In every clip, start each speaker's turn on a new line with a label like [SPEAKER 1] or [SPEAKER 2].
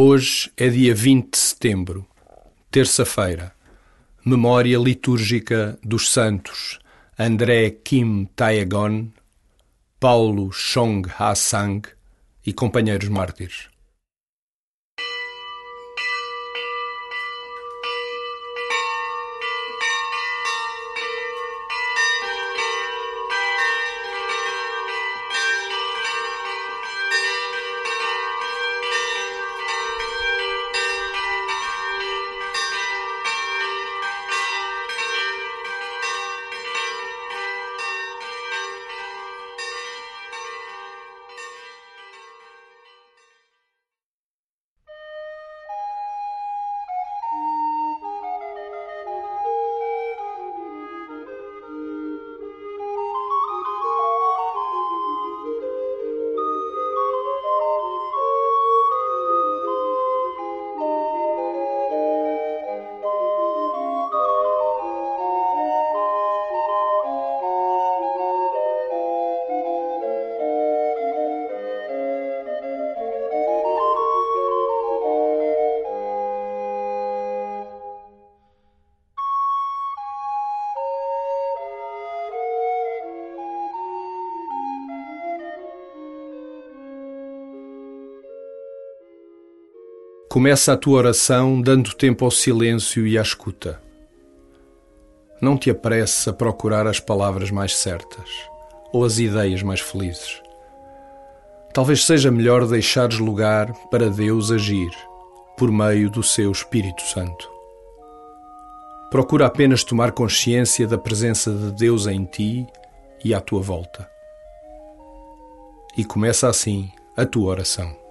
[SPEAKER 1] Hoje é dia 20 de setembro, terça-feira. Memória litúrgica dos santos André Kim Taegon, Paulo Chong Ha-sang e companheiros mártires. Começa a tua oração dando tempo ao silêncio e à escuta. Não te apresses a procurar as palavras mais certas ou as ideias mais felizes. Talvez seja melhor deixares lugar para Deus agir por meio do seu Espírito Santo. Procura apenas tomar consciência da presença de Deus em ti e à tua volta. E começa assim a tua oração.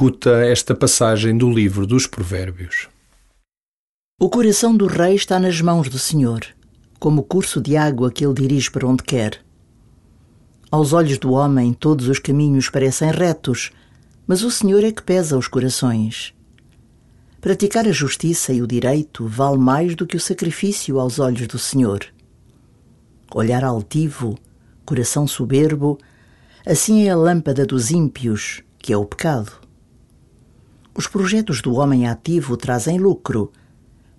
[SPEAKER 1] Escuta esta passagem do livro dos Provérbios.
[SPEAKER 2] O coração do rei está nas mãos do Senhor, como o curso de água que ele dirige para onde quer. Aos olhos do homem, todos os caminhos parecem retos, mas o Senhor é que pesa os corações. Praticar a justiça e o direito vale mais do que o sacrifício aos olhos do Senhor. Olhar altivo, coração soberbo, assim é a lâmpada dos ímpios, que é o pecado. Os projetos do homem ativo trazem lucro,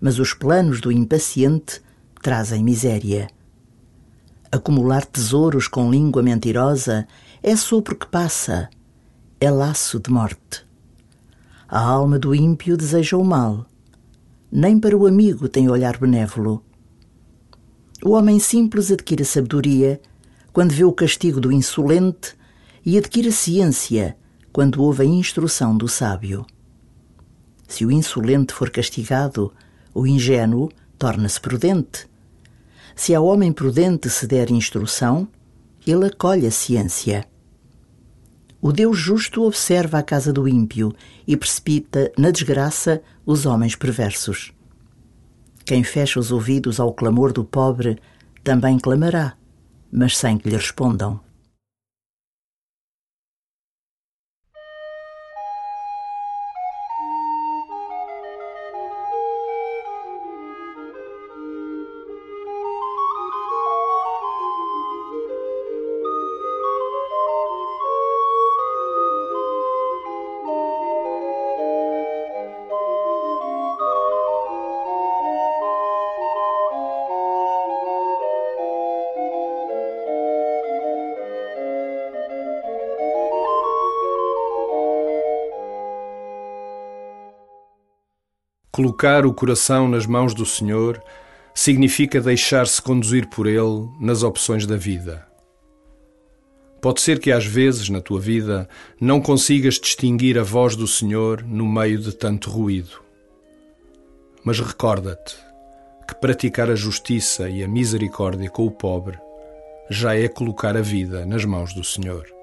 [SPEAKER 2] mas os planos do impaciente trazem miséria. Acumular tesouros com língua mentirosa é sopro que passa, é laço de morte. A alma do ímpio deseja o mal, nem para o amigo tem olhar benévolo. O homem simples adquire sabedoria quando vê o castigo do insolente e adquire ciência quando ouve a instrução do sábio. Se o insolente for castigado, o ingênuo torna-se prudente. Se ao homem prudente se der instrução, ele acolhe a ciência. O Deus justo observa a casa do ímpio e precipita na desgraça os homens perversos. Quem fecha os ouvidos ao clamor do pobre também clamará, mas sem que lhe respondam.
[SPEAKER 1] Colocar o coração nas mãos do Senhor significa deixar-se conduzir por Ele nas opções da vida. Pode ser que às vezes na tua vida não consigas distinguir a voz do Senhor no meio de tanto ruído. Mas recorda-te que praticar a justiça e a misericórdia com o pobre já é colocar a vida nas mãos do Senhor.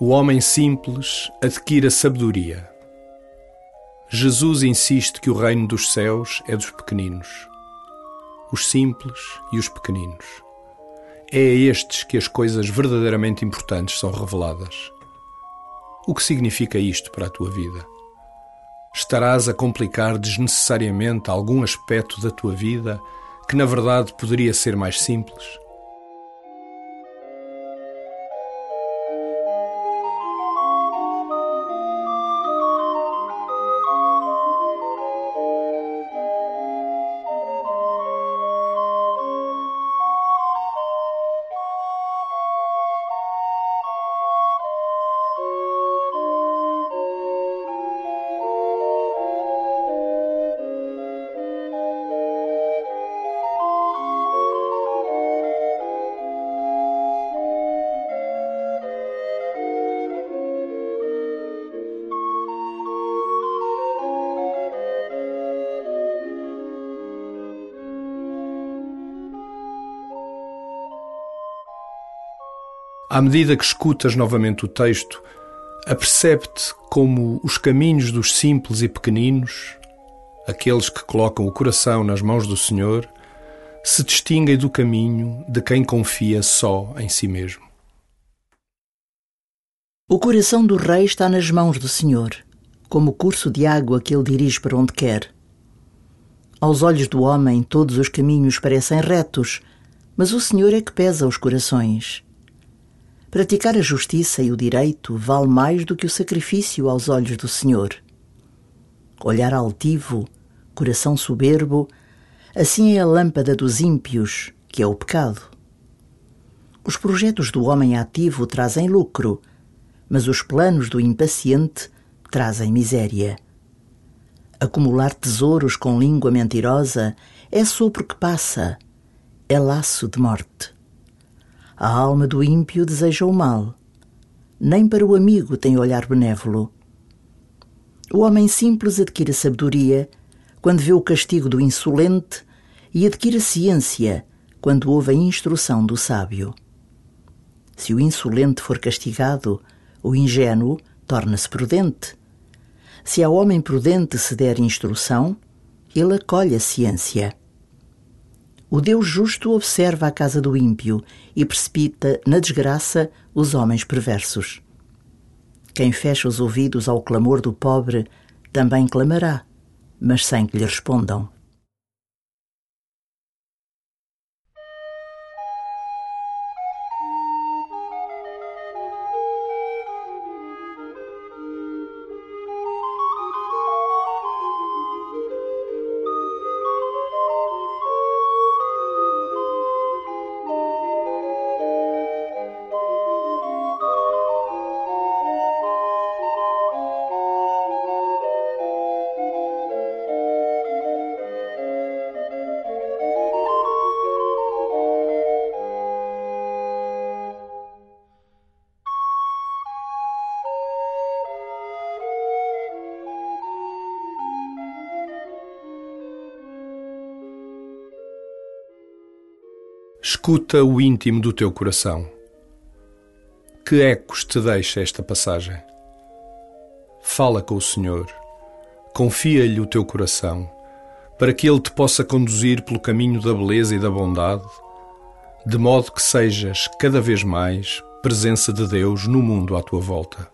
[SPEAKER 1] O homem simples adquire a sabedoria. Jesus insiste que o reino dos céus é dos pequeninos, os simples e os pequeninos. É a estes que as coisas verdadeiramente importantes são reveladas. O que significa isto para a tua vida? Estarás a complicar desnecessariamente algum aspecto da tua vida que na verdade poderia ser mais simples? À medida que escutas novamente o texto, apercebe-te como os caminhos dos simples e pequeninos, aqueles que colocam o coração nas mãos do Senhor, se distinguem do caminho de quem confia só em si mesmo.
[SPEAKER 2] O coração do rei está nas mãos do Senhor, como o curso de água que ele dirige para onde quer. Aos olhos do homem, todos os caminhos parecem retos, mas o Senhor é que pesa os corações. Praticar a justiça e o direito vale mais do que o sacrifício aos olhos do Senhor. Olhar altivo, coração soberbo, assim é a lâmpada dos ímpios, que é o pecado. Os projetos do homem ativo trazem lucro, mas os planos do impaciente trazem miséria. Acumular tesouros com língua mentirosa é sopro que passa, é laço de morte. A alma do ímpio deseja o mal. Nem para o amigo tem olhar benévolo. O homem simples adquire sabedoria quando vê o castigo do insolente e adquire ciência quando ouve a instrução do sábio. Se o insolente for castigado, o ingênuo torna-se prudente. Se ao homem prudente se der instrução, ele acolhe a ciência. O Deus justo observa a casa do ímpio e precipita na desgraça os homens perversos. Quem fecha os ouvidos ao clamor do pobre também clamará, mas sem que lhe respondam.
[SPEAKER 1] Escuta o íntimo do teu coração. Que ecos te deixa esta passagem? Fala com o Senhor, confia-lhe o teu coração, para que ele te possa conduzir pelo caminho da beleza e da bondade, de modo que sejas cada vez mais presença de Deus no mundo à tua volta.